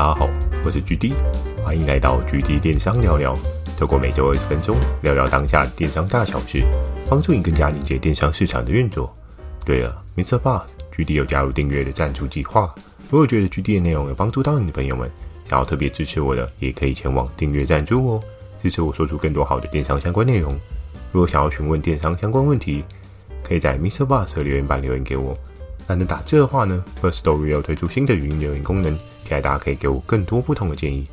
大家好，我是 GD，欢迎来到 GD 电商聊聊。透过每周二十分钟聊聊当下电商大小事，帮助你更加理解电商市场的运作。对了，MixerBox，GD 有加入订阅的赞助计划。如果觉得 GD 的内容有帮助到你的朋友们，想要特别支持我的，也可以前往订阅赞助哦，支持我说出更多好的电商相关内容。如果想要询问电商相关问题，可以在 Mr. Boss 留言板留言给我。懒得打字的话呢，Firstory 有推出新的语音留言功能，期待大家可以给我更多不同的建议。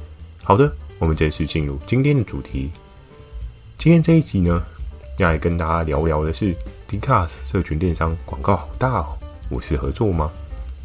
好的，我们正式进入今天的主题。今天这一集呢，要来跟大家聊聊的是 Dcard 社群电商广告好大哦，我是合作吗？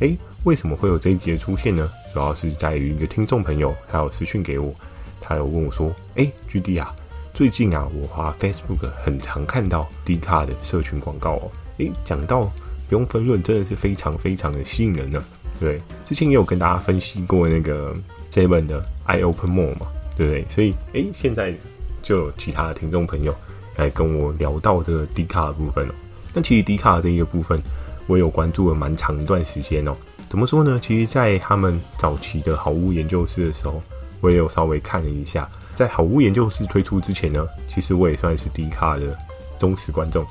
诶，为什么会有这一集的出现呢？主要是在于一个听众朋友，他有私讯给我，他有问我说：“诶，GD 啊，最近啊，我花 Facebook 很常看到 Dcard 的社群广告哦。诶，讲到。”不用分论，真的是非常非常的吸引人呢。对，之前也有跟大家分析过那个 Seven 的 I Open More 嘛，对不对？所以，诶，现在就有其他的听众朋友来跟我聊到这个 Dcard 的部分哦。那其实 Dcard 这一个部分，我有关注了蛮长一段时间哦。怎么说呢？其实，在他们早期的好物研究室的时候，我也有稍微看了一下。在好物研究室推出之前呢，其实我也算是 Dcard 的忠实观众，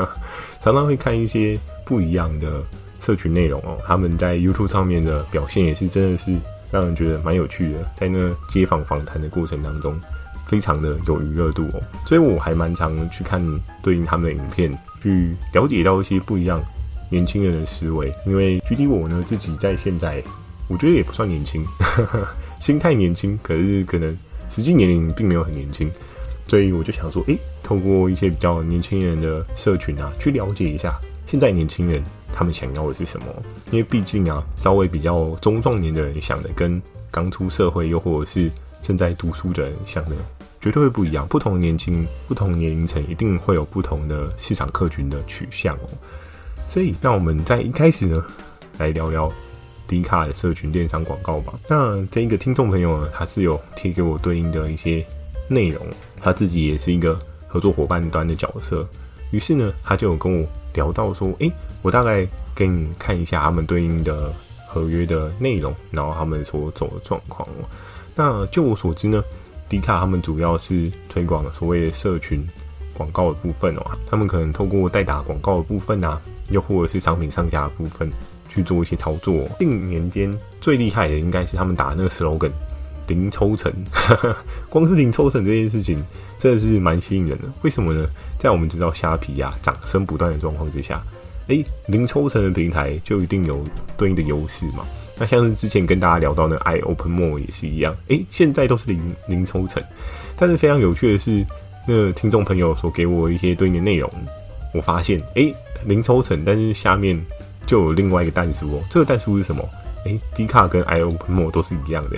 常常会看一些。不一样的社群内容哦，他们在 YouTube 上面的表现也是真的是让人觉得蛮有趣的，在那街访访谈的过程当中，非常的有娱乐度哦，所以我还蛮常去看对应他们的影片，去了解到一些不一样年轻人的思维。因为具体我呢自己在现在，我觉得也不算年轻，心态年轻，可是可能实际年龄并没有很年轻，所以我就想说，诶，透过一些比较年轻人的社群啊，去了解一下。现在年轻人他们想要的是什么？因为毕竟啊，稍微比较中壮年的人想的，跟刚出社会又或者是正在读书的人想的，绝对会不一样。不同年轻、不同年龄层，一定会有不同的市场客群的取向哦。所以，那我们在一开始呢，来聊聊迪卡的社群电商广告吧。那这一个听众朋友呢，他是有贴给我对应的一些内容，他自己也是一个合作伙伴端的角色。于是呢，他就有跟我聊到说：“诶，我大概给你看一下他们对应的合约的内容，然后他们所走的状况哦。那就我所知呢 dica 他们主要是推广所谓的社群广告的部分哦。他们可能透过代打广告的部分啊，又或者是商品上架的部分去做一些操作。近年间最厉害的应该是他们打那个 slogan。”零抽成，光是零抽成这件事情真的是蛮吸引人的。为什么呢？在我们知道虾皮呀、啊、涨声不断的状况之下，诶，零抽成的平台就一定有对应的优势嘛。那像是之前跟大家聊到那 I Open More 也是一样，诶，现在都是零零抽成，但是非常有趣的是，那听众朋友所给我一些对应的内容，我发现，诶，零抽成，但是下面就有另外一个但书哦。这个但书是什么？诶，Dcard 跟 I Open More 都是一样的，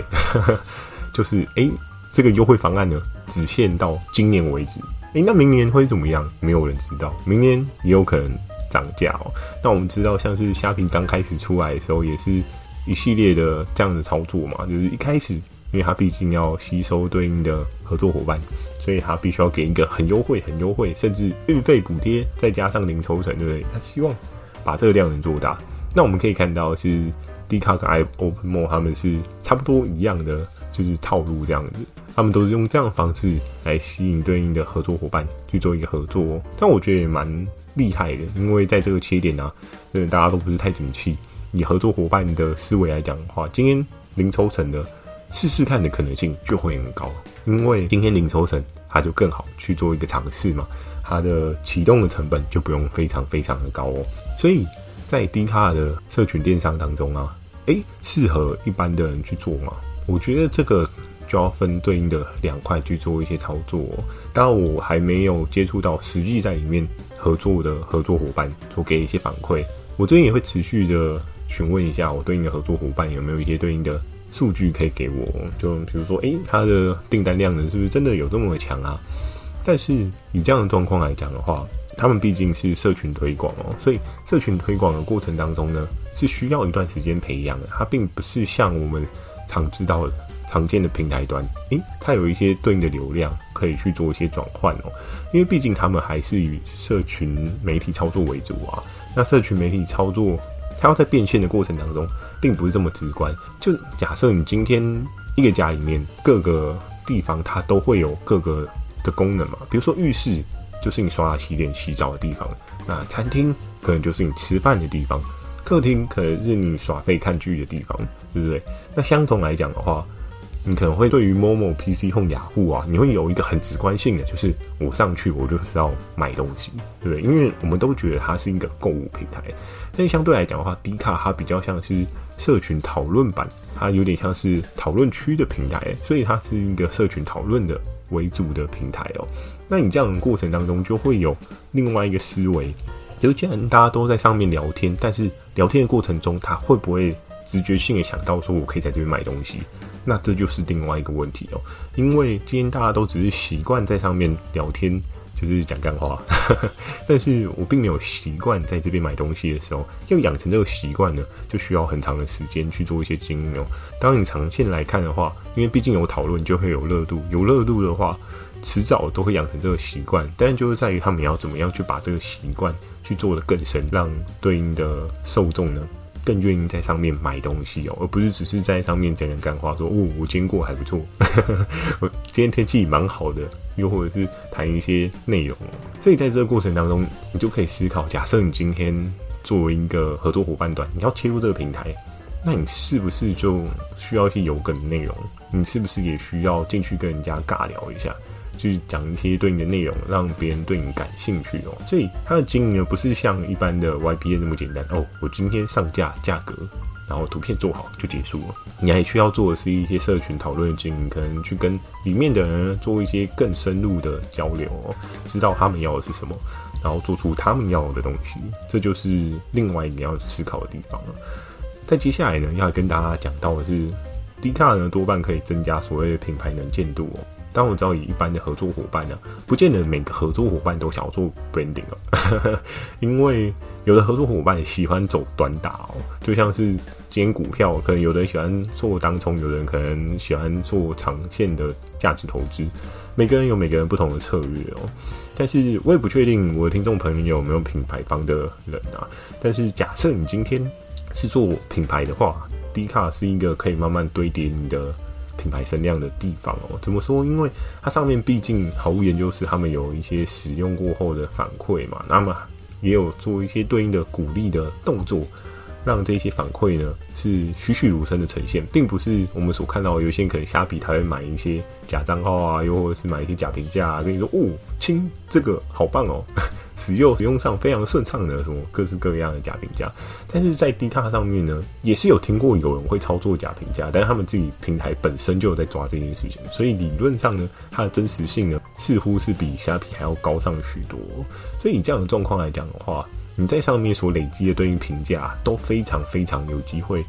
就是诶，这个优惠方案呢，只限到今年为止。诶，那明年会怎么样？没有人知道，明年也有可能涨价哦。那我们知道，像是虾皮刚开始出来的时候，也是一系列的这样的操作嘛。就是一开始，因为它毕竟要吸收对应的合作伙伴，所以它必须要给一个很优惠、很优惠，甚至运费补贴，再加上零抽成，对不对？他希望把这个量能做大。那我们可以看到是。Dcard 跟 I Open More 他们是差不多一样的，就是套路这样子，他们都是用这样的方式来吸引对应的合作伙伴去做一个合作喔。但我觉得也蛮厉害的，因为在这个切点啊，呃，大家都不是太景气，以合作伙伴的思维来讲的话，今天零抽成的试试看的可能性就会很高，因为今天零抽成，它就更好去做一个尝试嘛，它的启动的成本就不用非常非常的高哦，所以。在 d 卡的社群电商当中啊，诶，适合一般的人去做吗？我觉得这个就要分对应的两块去做一些操作。当然，我还没有接触到实际在里面合作的合作伙伴，所给一些反馈。我最近也会持续的询问一下我对应的合作伙伴有没有一些对应的数据可以给我。就比如说，诶，他的订单量呢是不是真的有这么强啊？但是以这样的状况来讲的话，他们毕竟是社群推广哦，所以社群推广的过程当中呢，是需要一段时间培养的。它并不是像我们常知道的、常见的平台端，诶，它有一些对应的流量可以去做一些转换哦。因为毕竟他们还是以社群媒体操作为主啊。那社群媒体操作，它要在变现的过程当中，并不是这么直观。就假设你今天一个家里面各个地方它都会有各个的功能嘛，比如说浴室就是你刷牙、洗脸、洗澡的地方，那餐厅可能就是你吃饭的地方，客厅可能是你耍废看剧的地方，对不对？那相同来讲的话。你可能会对于 Momo、PC Home、雅虎啊，你会有一个很直观性的，就是我上去我就是要买东西，对不对？因为我们都觉得它是一个购物平台，但相对来讲的话，D 卡它比较像是社群讨论版，它有点像是讨论区的平台，所以它是一个社群讨论的为主的平台哦。那你这样的过程当中就会有另外一个思维，就既然大家都在上面聊天，但是聊天的过程中，他会不会直觉性的想到说我可以在这边买东西？那这就是另外一个问题哦，因为今天大家都只是习惯在上面聊天，就是讲干话，但是我并没有习惯在这边买东西的时候，要养成这个习惯呢，就需要很长的时间去做一些经营。当你长线来看的话，因为毕竟有讨论就会有热度，有热度的话，迟早都会养成这个习惯，但就是在于他们要怎么样去把这个习惯去做得更深，让对应的受众呢，更愿意在上面买东西哦，而不是只是在上面讲讲干话，说哦，我经过还不错，我今天天气蛮好的，又或者是谈一些内容。所以在这个过程当中，你就可以思考：假设你今天作为一个合作伙伴端，你要切入这个平台，那你是不是就需要一些有梗的内容？你是不是也需要进去跟人家尬聊一下？去讲一些对应的内容，让别人对你感兴趣哦。所以它的经营呢，不是像一般的 Y P N 那么简单哦。我今天上架价格，然后图片做好就结束了。你还需要做的是一些社群讨论的经营，可能去跟里面的人做一些更深入的交流哦，知道他们要的是什么，然后做出他们要的东西。这就是另外你要思考的地方了。在接下来呢，要跟大家讲到的是 D car 呢多半可以增加所谓的品牌能见度哦。当我知道以一般的合作伙伴呢，不见得每个合作伙伴都想要做 branding 哦，因为有的合作伙伴喜欢走短打哦，就像是今天股票，可能有的人喜欢做当冲，有的人可能喜欢做长线的价值投资，每个人有每个人不同的策略哦。但是我也不确定我的听众朋友有没有品牌方的人啊。但是假设你今天是做品牌的话，D 卡是一个可以慢慢堆叠你的。品牌声量的地方哦，怎么说？因为它上面毕竟毫无研究是他们有一些使用过后的反馈嘛，那么也有做一些对应的鼓励的动作。让这些反馈呢是栩栩如生的呈现，并不是我们所看到有些人可能虾皮他会买一些假账号啊，又或者是买一些假评价啊，跟你说哦，亲，这个好棒哦，使 用使用上非常顺畅的什么各式各样的假评价。但是在 Dcard 上面呢，也是有听过有人会操作假评价，但是他们自己平台本身就有在抓这件事情，所以理论上呢，它的真实性呢似乎是比虾皮还要高上许多。所以以这样的状况来讲的话，你在上面所累积的对应评价都非常非常有机会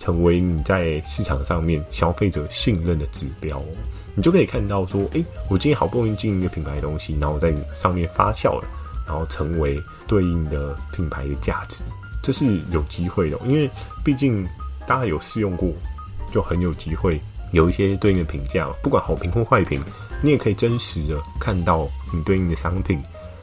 成为你在市场上面消费者信任的指标。你就可以看到说，诶，我今天好不容易经营一个品牌的东西，然后在上面发酵了，然后成为对应的品牌的价值，这是有机会的。因为毕竟大家有试用过，就很有机会有一些对应的评价，不管好评或坏评，你也可以真实的看到你对应的商品。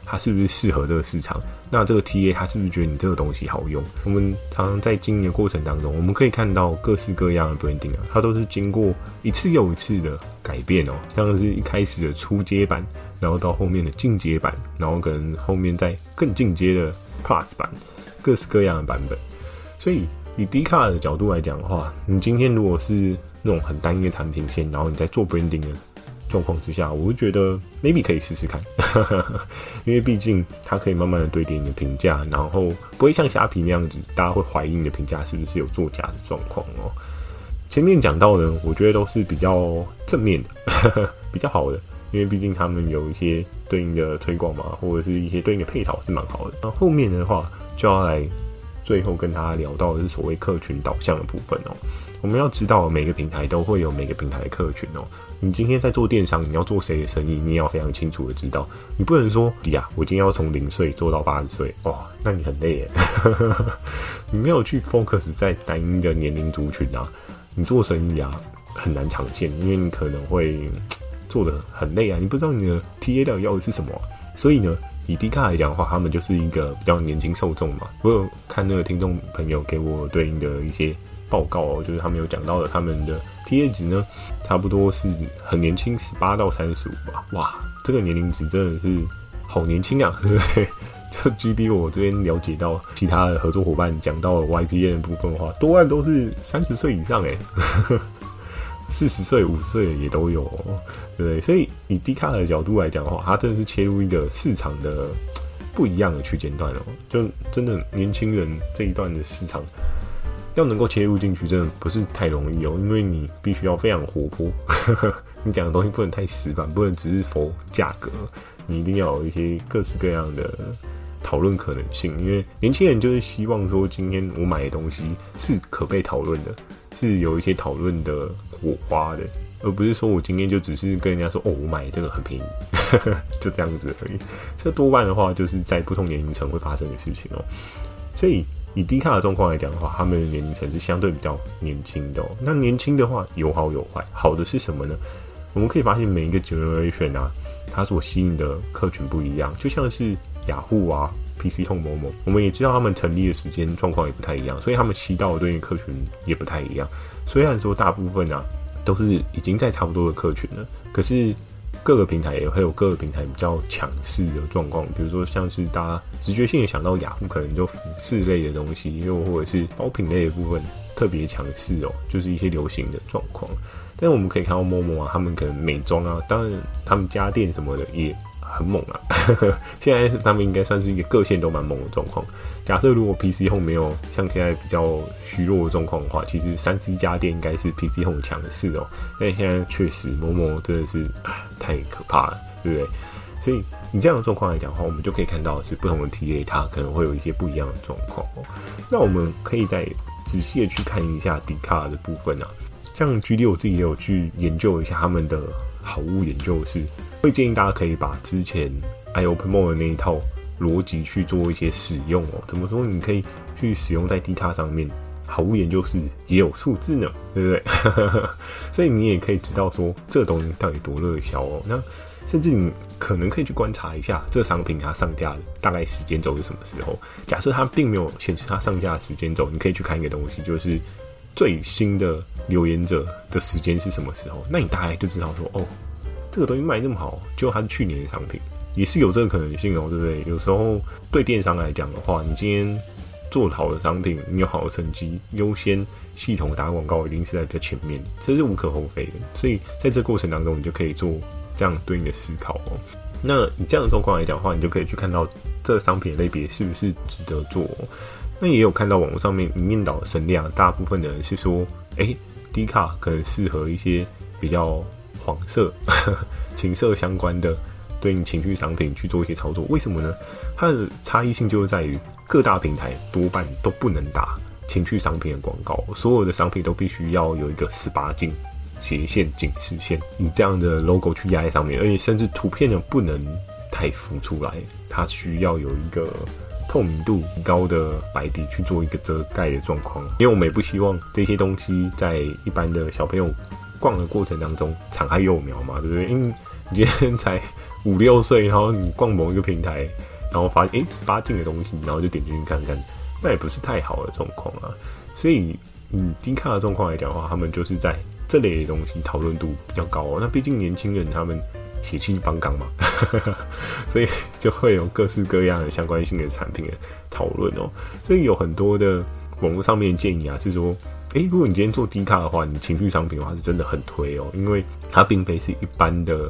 它是不是适合这个市场？那这个 TA 他是不是觉得你这个东西好用？我们常常在经营的过程当中，我们可以看到各式各样的 branding 啊，它都是经过一次又一次的改变哦。像是一开始的初阶版，然后到后面的进阶版，然后可能后面再更进阶的 Plus 版，各式各样的版本。所以以 D 卡的角度来讲的话，你今天如果是那种很单一的产品线，然后你在做 branding 的。状况之下，我会觉得 maybe 可以试试看，因为毕竟它可以慢慢的堆叠你的评价，然后不会像虾皮那样子，大家会怀疑你的评价是不是有作假的状况哦。前面讲到的，我觉得都是比较正面的，比较好的，因为毕竟他们有一些对应的推广嘛，或者是一些对应的配套是蛮好的。那后面的话，就要来最后跟大家聊到的是所谓客群导向的部分哦。我们要知道，每个平台都会有每个平台的客群哦。你今天在做电商，你要做谁的生意，你也要非常清楚的知道。你不能说，哎呀，我今天要从零岁做到八十岁，哇，那你很累耶。你没有去 focus 在单一的年龄族群啊，你做生意啊很难长线，因为你可能会做得很累啊。你不知道你的 TA 到底要的是什么。所以呢，以 D 卡来讲的话，他们就是一个比较年轻受众嘛。我有看那个听众朋友给我对应的一些。报告哦，就是他们有讲到的，他们的 TA 值呢，差不多是很年轻，十八到三十五吧。哇，这个年龄值真的是好年轻啊，对不对？就 GD 我这边了解到，其他的合作伙伴讲到 YPN 部分的话，多半都是三十岁以上诶，四十岁、五十岁也都有，对不对？所以以 D 卡的角度来讲的话，它真的是切入一个市场的不一样的区间段哦。就真的年轻人这一段的市场，要能够切入进去，真的不是太容易哦，因为你必须要非常活泼，你讲的东西不能太死板，不能只是否价格，你一定要有一些各式各样的。讨论可能性，因为年轻人就是希望说，今天我买的东西是可被讨论的，是有一些讨论的我花的，而不是说我今天就只是跟人家说，哦，我买这个很便宜，就这样子而已。这多半的话，就是在不同年龄层会发生的事情哦。所以以低卡的状况来讲的话，他们的年龄层是相对比较年轻的哦。那年轻的话有好有坏，好的是什么呢？我们可以发现每一个 generation 啊，它所吸引的客群不一样，就像是。雅虎啊，PC Home、某某，我们也知道他们成立的时间状况也不太一样，所以他们吸到的对应客群也不太一样。虽然说大部分啊都是已经在差不多的客群了，可是各个平台也会有各个平台比较强势的状况。比如说像是大家直觉性的想到雅虎，可能就服饰类的东西，又或者是包品类的部分特别强势哦，就是一些流行的状况。但是我们可以看到陌陌啊，他们可能美妆啊，当然他们家电什么的也。很猛啊！现在他们应该算是一个各线都蛮猛的状况。假设如果 PC Home 没有像现在比较虚弱的状况的话，其实三 C 家电应该是 PC Home 强势哦。但现在确实某某真的是太可怕了，对不对？所以你这样的状况来讲的话，我们就可以看到是不同的 TA 它可能会有一些不一样的状况哦。那我们可以再仔细的去看一下 D 卡的部分啊，像 GD 我自己也有去研究一下他们的好物研究室。会建议大家可以把之前 iOPENMORE 的那一套逻辑去做一些使用哦。怎么说？你可以去使用在 D 卡上面，好物研究是也有数字呢，对不对？所以你也可以知道说这东西到底多热销哦。那甚至你可能可以去观察一下这个商品它上架大概时间轴是什么时候。假设它并没有显示它上架的时间轴，你可以去看一个东西，就是最新的留言者的时间是什么时候。那你大概就知道说哦。这个东西卖那么好，就它是去年的商品，也是有这个可能性哦，对不对？有时候对电商来讲的话，你今天做好的商品，你有好的成绩，优先系统打广告一定是在比较前面，这是无可厚非的。所以在这过程当中，你就可以做这样对应的思考哦。那以这样的状况来讲的话，你就可以去看到这个商品类别是不是值得做。那也有看到网络上面一面倒的声量，大部分的人是说，诶，D 卡可能适合一些比较。黄色、情色相关的对应情绪商品去做一些操作，为什么呢？它的差异性就是在于各大平台多半都不能打情绪商品的广告，所有的商品都必须要有一个十八禁斜线警示线，以这样的 logo 去压在上面，而且甚至图片呢不能太浮出来，它需要有一个透明度高的白底去做一个遮盖的状况，因为我们也不希望这些东西在一般的小朋友。逛的过程当中，敞开幼苗嘛，对不对？因为你今天才五六岁，然后你逛某一个平台，然后发现诶十八禁的东西，然后就点进去看看，那也不是太好的状况啊。所以，嗯，D 卡的状况来讲的话，他们就是在这类的东西讨论度比较高哦。那毕竟年轻人他们血气方刚嘛，所以就会有各式各样的相关性的产品的讨论哦。所以有很多的网络上面建议啊，是说。诶，如果你今天做 D 卡的话，你情绪商品的话是真的很推哦，因为它并非是一般的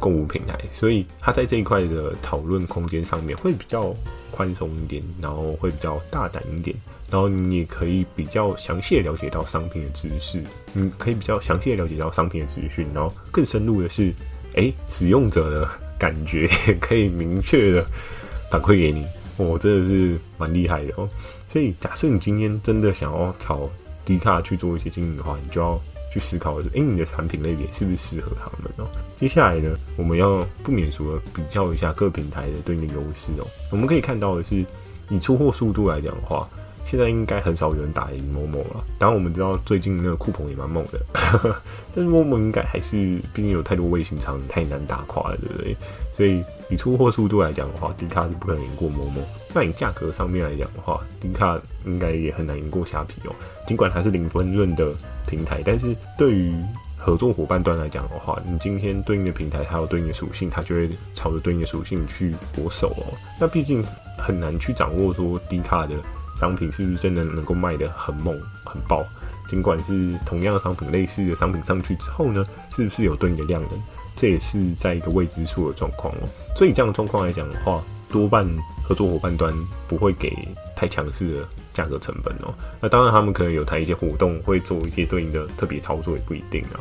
购物平台，所以它在这一块的讨论空间上面会比较宽松一点，然后会比较大胆一点，然后你也可以比较详细的了解到商品的知识，你可以比较详细的了解到商品的资讯，然后更深入的是，诶，使用者的感觉也 可以明确的 反馈给你，我、哦、真的是蛮厉害的哦。所以假设你今天真的想要炒。低卡去做一些经营的话，你就要去思考的是，哎、你的产品类别是不是适合他们哦？接下来呢，我们要不免俗的比较一下各平台的对应的优势哦。我们可以看到的是，以出货速度来讲的话现在应该很少有人打赢 Momo 了。当然我们知道最近那个酷鹏也蛮猛的，但是 Momo 应该还是毕竟有太多卫星厂，太难打垮了，对不对？所以以出货速度来讲的话，迪卡是不可能赢过 Momo。那以价格上面来讲的话，迪卡应该也很难赢过虾皮哦。尽管它是零分润的平台，但是对于合作伙伴端来讲的话，你今天对应的平台，它有对应的属性，它就会朝着对应的属性去搏手哦。那毕竟很难去掌握说迪卡的商品是不是真的能够卖得很猛很爆。尽管是同样的商品，类似的商品上去之后呢，是不是有对应的量能，这也是在一个未知数的状况哦。所以这样的状况来讲的话，多半合作伙伴端不会给太强势的价格成本哦。那当然，他们可能有谈一些活动，会做一些对应的特别操作，也不一定啊。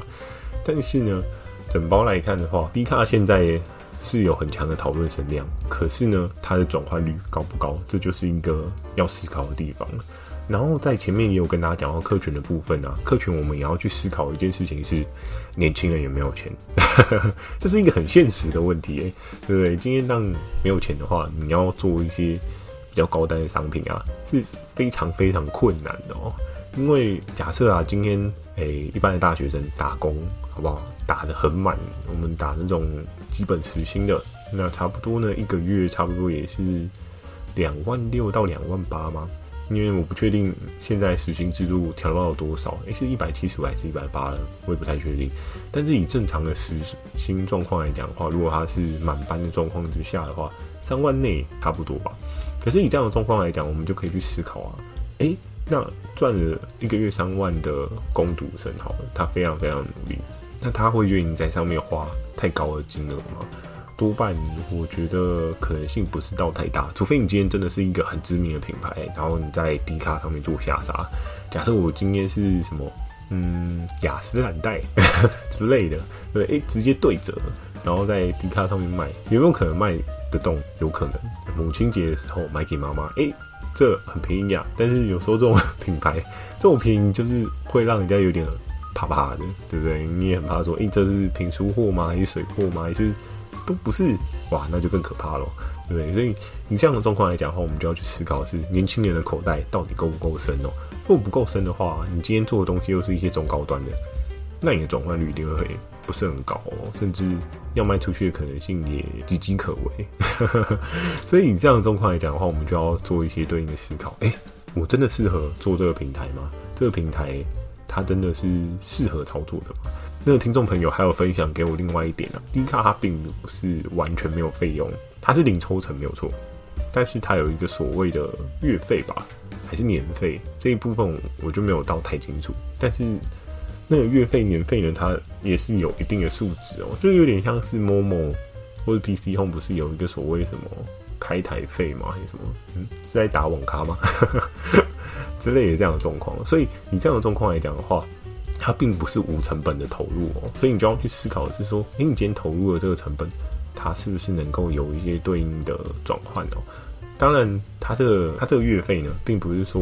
但是呢，整包来看的话，D 卡现在是有很强的讨论声量，可是呢，它的转换率高不高，这就是一个要思考的地方。然后在前面也有跟大家讲到客群的部分啊，客群我们也要去思考一件事情是，年轻人有没有钱？这是一个很现实的问题、对不对？今天当没有钱的话，你要做一些比较高单的商品啊，是非常非常困难的哦。因为假设啊，今天诶、一般的大学生打工好不好？打得很满，我们打那种基本时薪的，那差不多呢，一个月差不多也是两万六到两万八吗？因为我不确定现在时薪制度调到了多少，诶、是一百七十五还是一百八了？我也不太确定。但是以正常的时薪状况来讲的话，如果他是满班的状况之下的话，三万内差不多吧。可是以这样的状况来讲，我们就可以去思考啊，诶、那赚了一个月三万的工读生，好了，他非常非常努力，那他会愿意在上面花太高的金额吗？多半我觉得可能性不是到太大，除非你今天真的是一个很知名的品牌，然后你在迪卡上面做下杀。假设我今天是什么，嗯，雅诗兰黛之类的，对，哎、直接对折，然后在迪卡上面卖，有没有可能卖得动？有可能。母亲节的时候买给妈妈，哎、欸，这很便宜啊。但是有时候这种 品牌这种便宜，就是会让人家有点怕怕的，对不对？你也很怕说，哎、欸，这是平出货吗？还是水货吗？还是？都不是哇，那就更可怕了，对不对？所以你这样的状况来讲的话，我们就要去思考是年轻人的口袋到底够不够深哦。如果不够深的话，你今天做的东西又是一些中高端的，那你的转换率一定会不是很高哦，甚至要卖出去的可能性也岌岌可危。所以你这样的状况来讲的话，我们就要做一些对应的思考。诶，我真的适合做这个平台吗？这个平台它真的是适合操作的吗？那个听众朋友还有分享给我另外一点啊，D 卡它并不是完全没有费用，它是零抽成没有错，但是它有一个所谓的月费吧，还是年费这一部分我就没有到太清楚，但是那个月费年费呢，它也是有一定的数值哦，就有点像是 Momo 或者 PC Home 不是有一个所谓什么开台费吗？还是什么？嗯，是在打网咖吗？之类的这样的状况，所以你这样的状况来讲的话。它并不是无成本的投入哦，所以你就要去思考的是说，诶，你今天投入的这个成本，它是不是能够有一些对应的转换哦？当然，它这个它这个月费呢，并不是说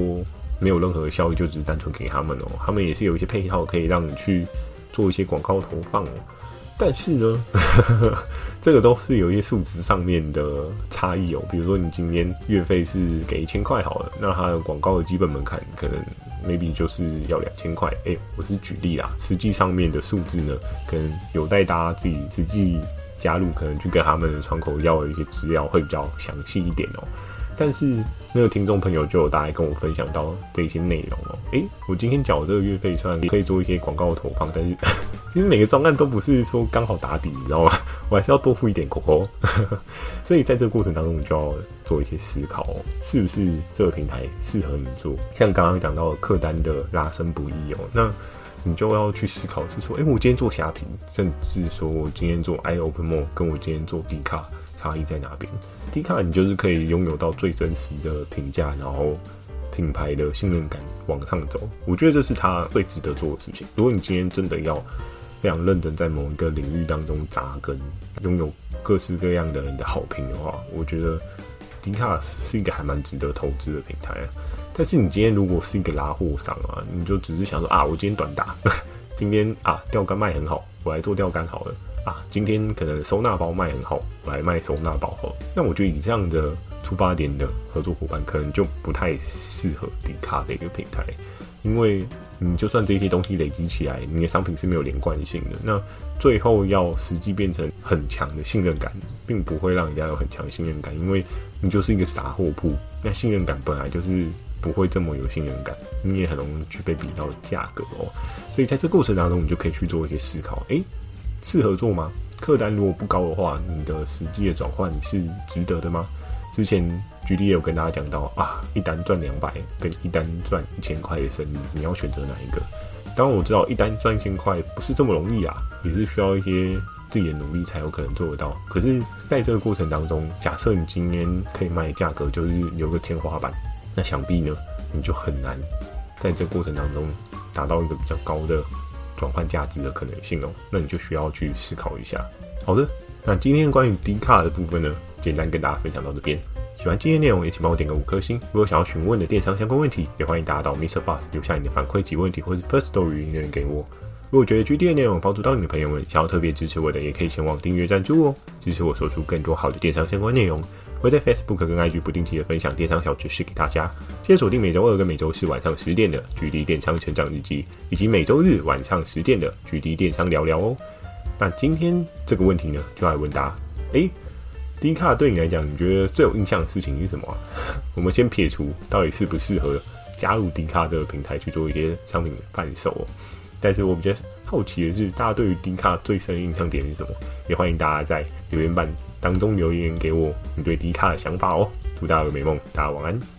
没有任何的效益，就只是单纯给他们哦，他们也是有一些配套可以让你去做一些广告投放哦。但是呢，这个都是有一些数值上面的差异哦。比如说，你今天月费是给一千块好了，那它的广告的基本门槛可能。maybe 就是要两千块，哎，我是举例啦，实际上面的数字呢，可能有待大家自己实际加入，可能去跟他们的窗口要一些资料会比较详细一点哦。但是那个听众朋友就有大概跟我分享到这些内容哦，诶，我今天缴这个月费虽然可以做一些广告投放，但是 其实每个专案都不是说刚好打底，你知道吗？我还是要多付一点口口，所以在这个过程当中，你就要做一些思考，是不是这个平台适合你做？像刚刚讲到客单的拉升不易哦，那你就要去思考是说，诶，我今天做虾皮，甚至说我今天做 iOPENMORE，跟我今天做 D 卡。差异在哪边？D 卡你就是可以拥有到最真实的评价，然后品牌的信任感往上走。我觉得这是他最值得做的事情。如果你今天真的要非常认真在某一个领域当中扎根，拥有各式各样的人的好评的话，我觉得 D 卡是一个还蛮值得投资的平台。但是你今天如果是一个拉货商啊，你就只是想说啊，我今天短打，今天啊钓竿卖很好，我来做钓竿好了。啊，今天可能收纳包卖很好，我来卖收纳包好。那我觉得以这样的出发点的合作伙伴，可能就不太适合迪卡的一个平台，因为你就算这些东西累积起来，你的商品是没有连贯性的，那最后要实际变成很强的信任感，并不会让人家有很强信任感，因为你就是一个杂货铺，那信任感本来就是不会这么有信任感，你也很容易去被比到价格哦，所以在这过程当中，你就可以去做一些思考，诶，适合做吗？客单如果不高的话，你的实际的转换是值得的吗？之前举例有跟大家讲到啊，一单赚两百跟一单赚一千块的生意，你要选择哪一个？当然我知道一单赚一千块不是这么容易啊，也是需要一些自己的努力才有可能做得到。可是在这个过程当中，假设你今天可以卖的价格就是有个天花板，那想必呢你就很难在这个过程当中达到一个比较高的转换价值的可能性哦。那你就需要去思考一下。好的，那今天关于 Dcard 的部分呢，简单跟大家分享到这边。喜欢今天内容，也请帮我点个五颗星。如果想要询问的电商相关问题，也欢迎大家到 MixerBox 留下你的反馈及问题，或是 First Story 留言给我。如果觉得 GD 的内容帮助到你的朋友们，想要特别支持我的，也可以前往订阅赞助哦，支持我说出更多好的电商相关内容。会在 Facebook 跟 IG 不定期的分享电商小知识给大家。记得锁定每周二跟每周四晚上十点的 GD 电商成长日记，以及每周日晚上十点的 GD 电商聊聊哦。那今天这个问题呢，就来问答。诶。迪卡对你来讲，你觉得最有印象的事情是什么？我们先撇除到底适不适合加入迪卡这个平台去做一些商品贩售哦，但是我比较好奇的是，大家对于迪卡最深的印象点是什么？也欢迎大家在留言板当中留言给我你对迪卡的想法哦。祝大家有美梦，大家晚安。